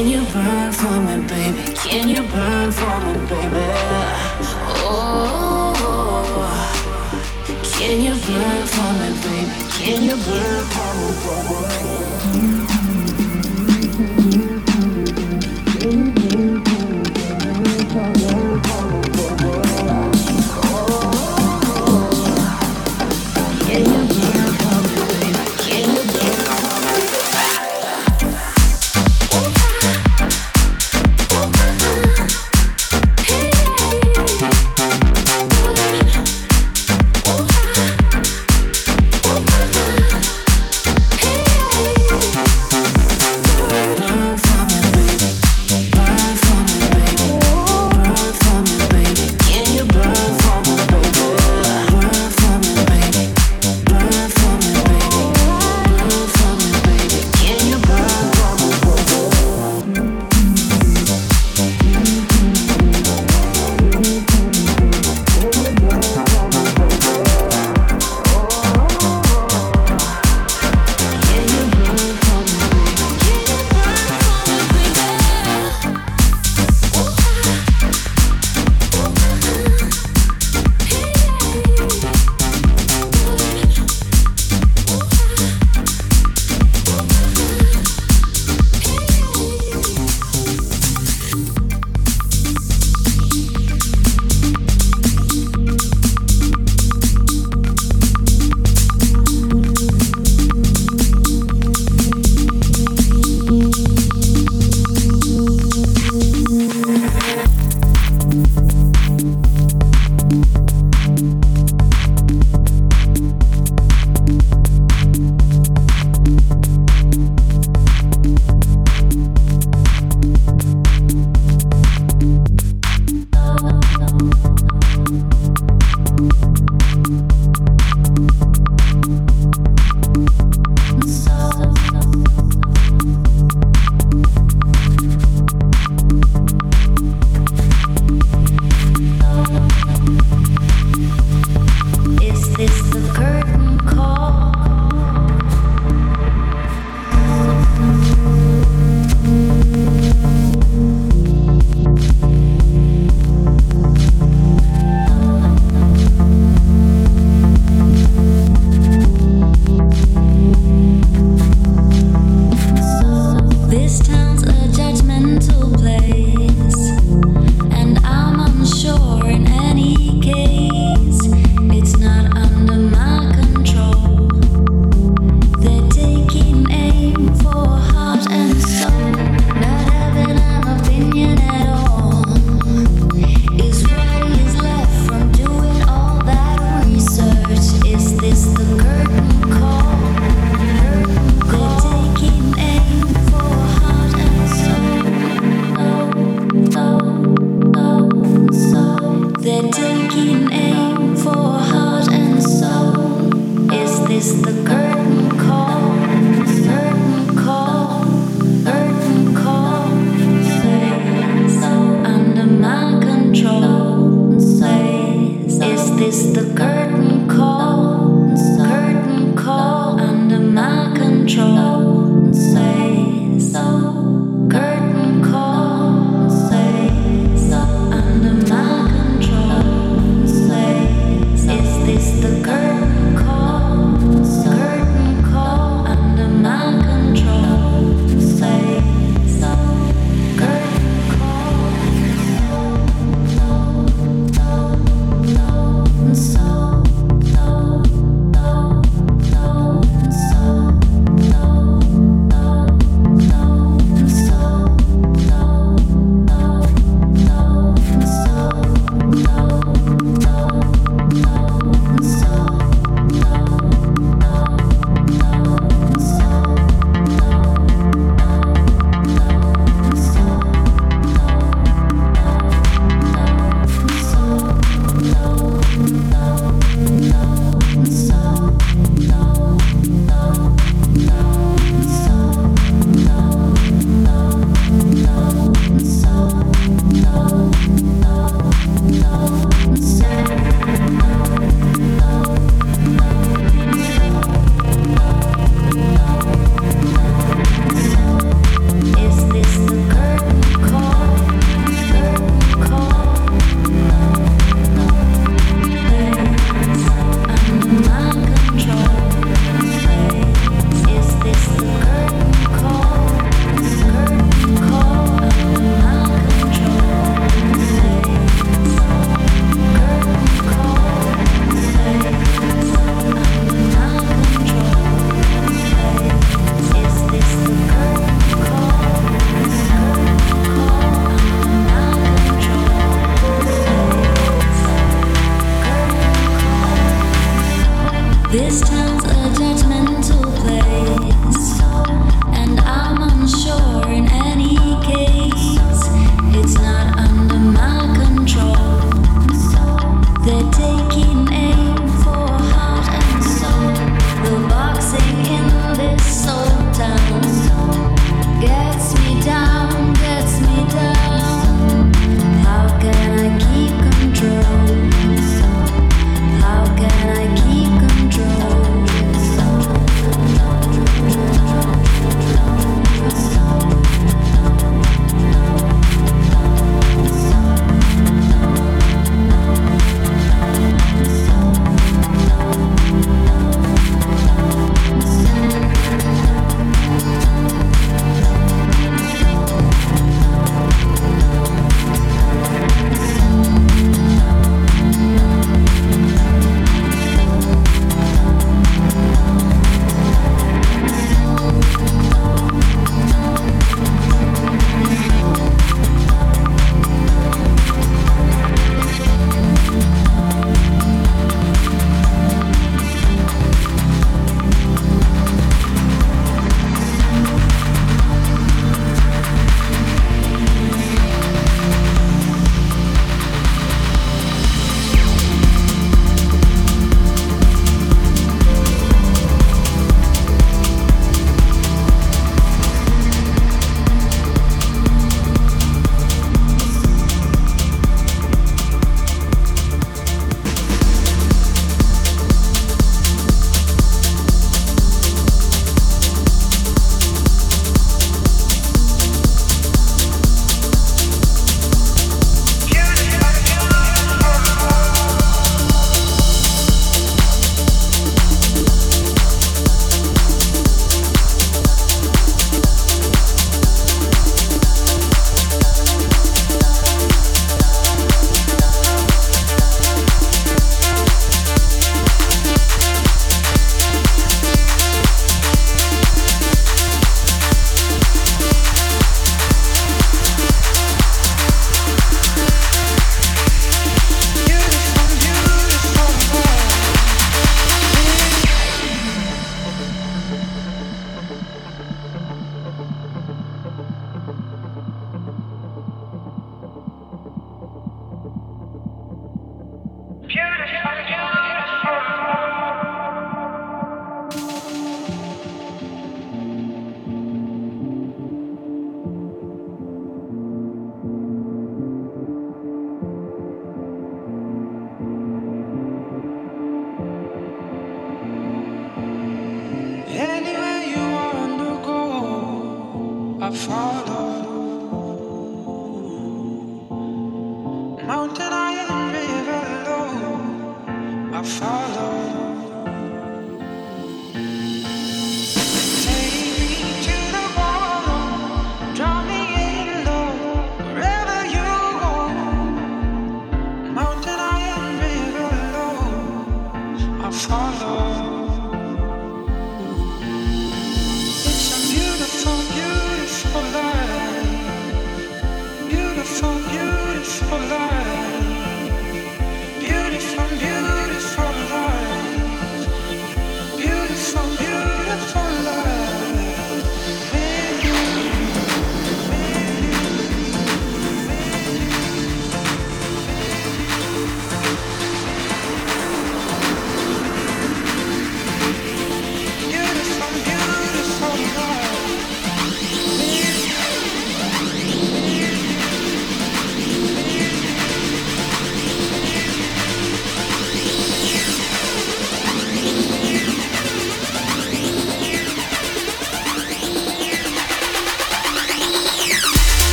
Can you burn for me, baby? Can you burn for me, baby? Oh, can you burn for me, baby? Can you burn for me, baby?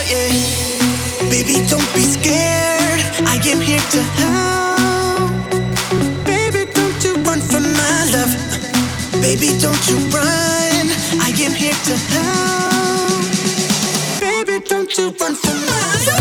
Baby, don't be scared. I am here to help. Baby, don't you run from my love. Baby, don't you run. I am here to help. Baby, don't you run from my love.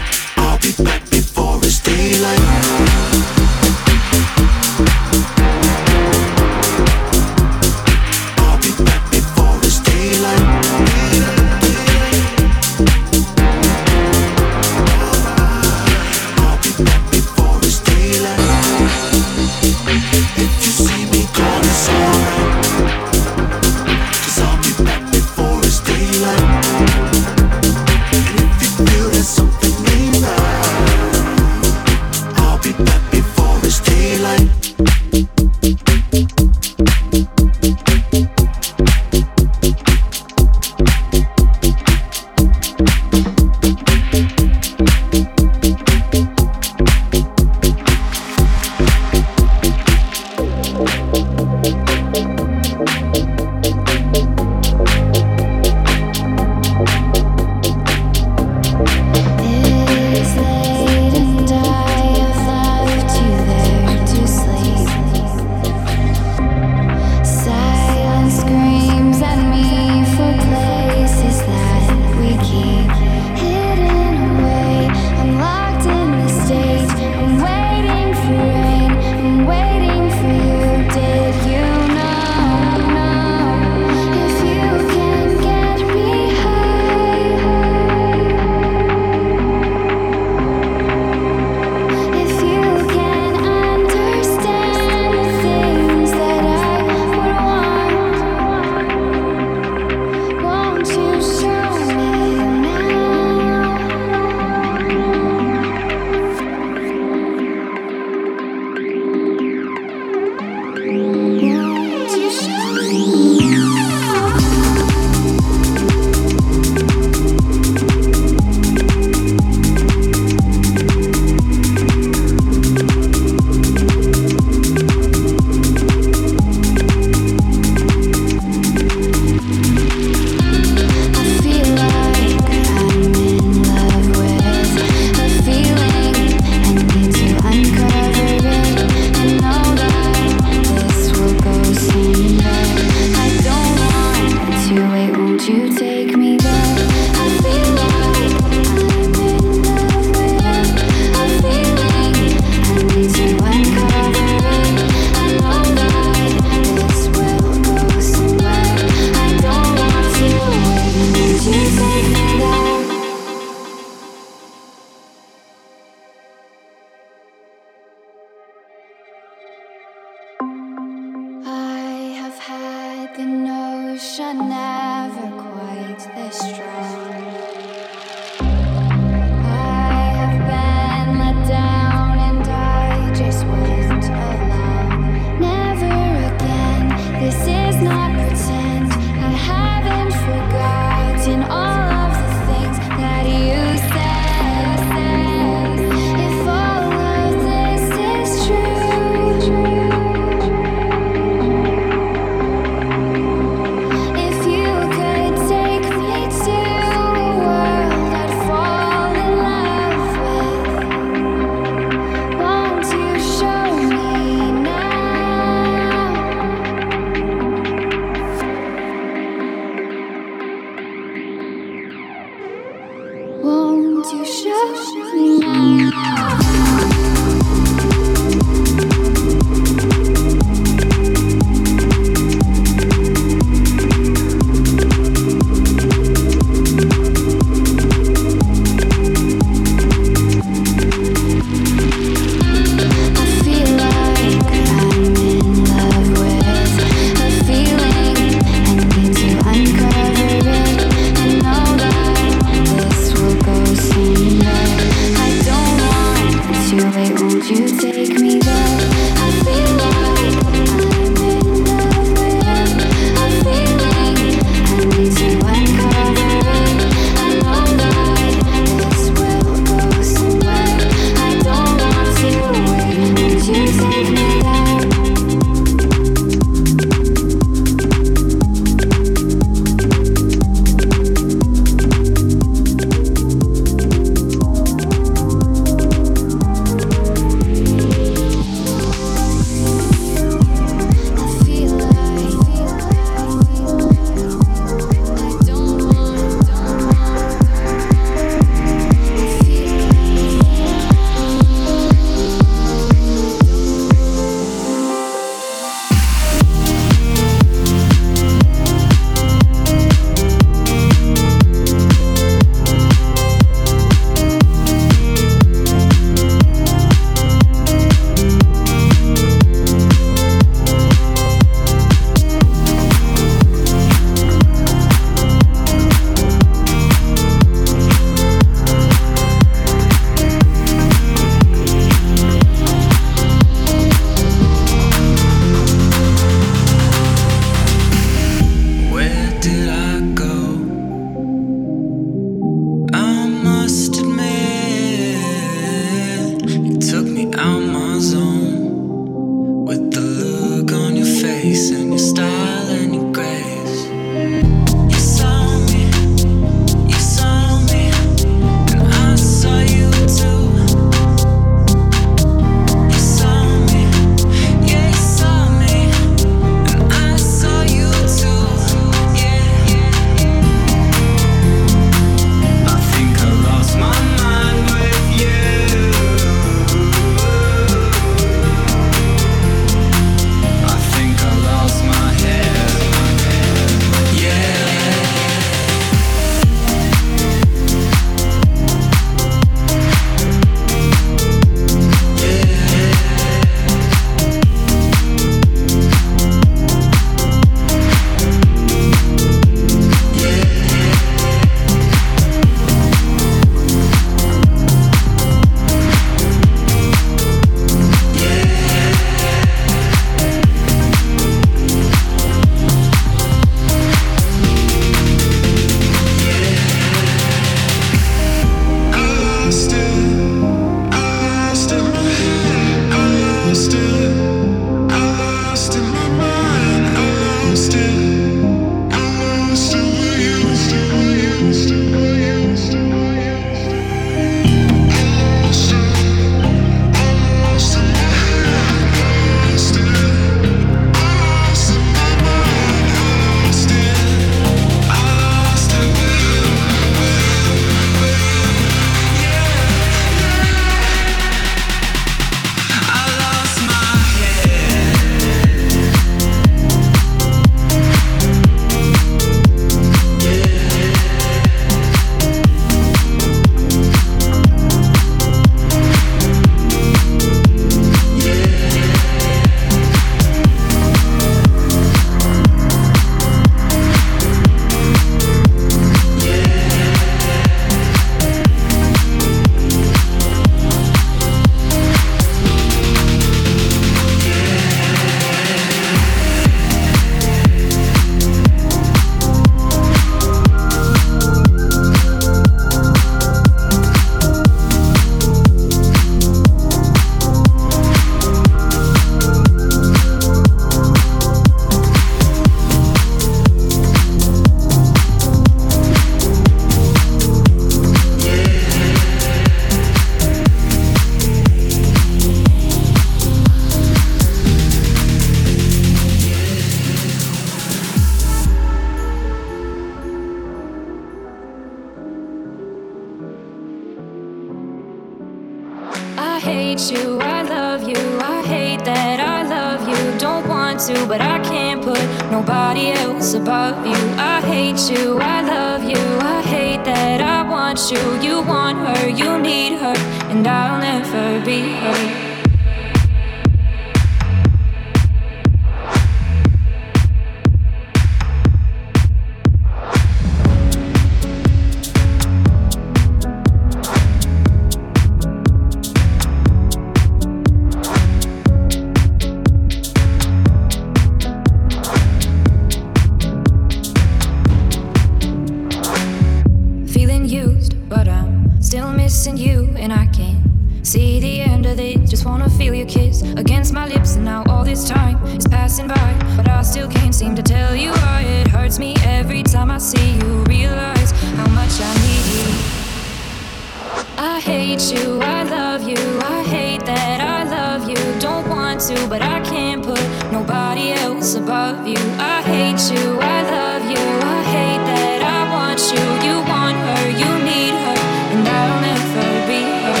love you, I hate you, I love you, I hate that I want you. You want her, you need her, and I'll never be her.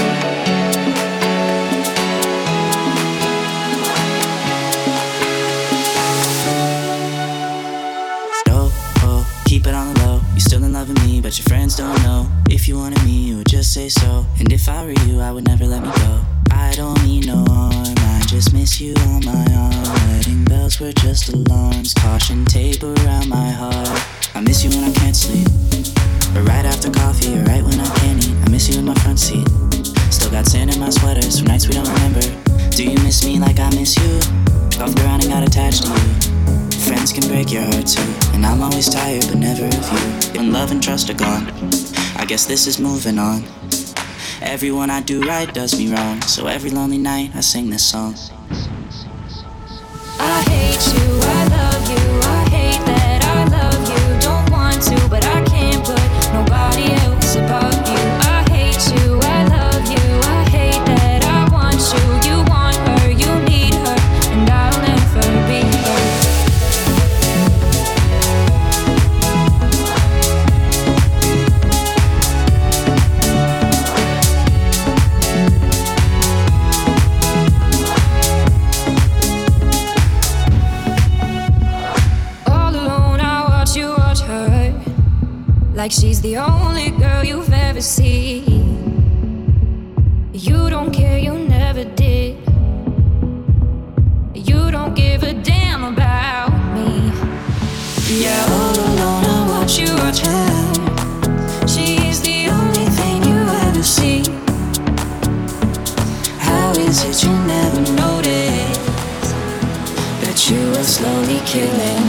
no, oh, keep it on the low. You're still in love with me, but your friends don't know. If you wanted me, you would just say so. And if I read. This is moving on. Everyone I do right does me wrong, so every lonely night I sing this song. Like she's the only girl you've ever seen. You don't care, you never did. You don't give a damn about me. Yeah, all alone, I watch you watch her. She's the only thing you ever see. How is it you never notice that you are slowly killing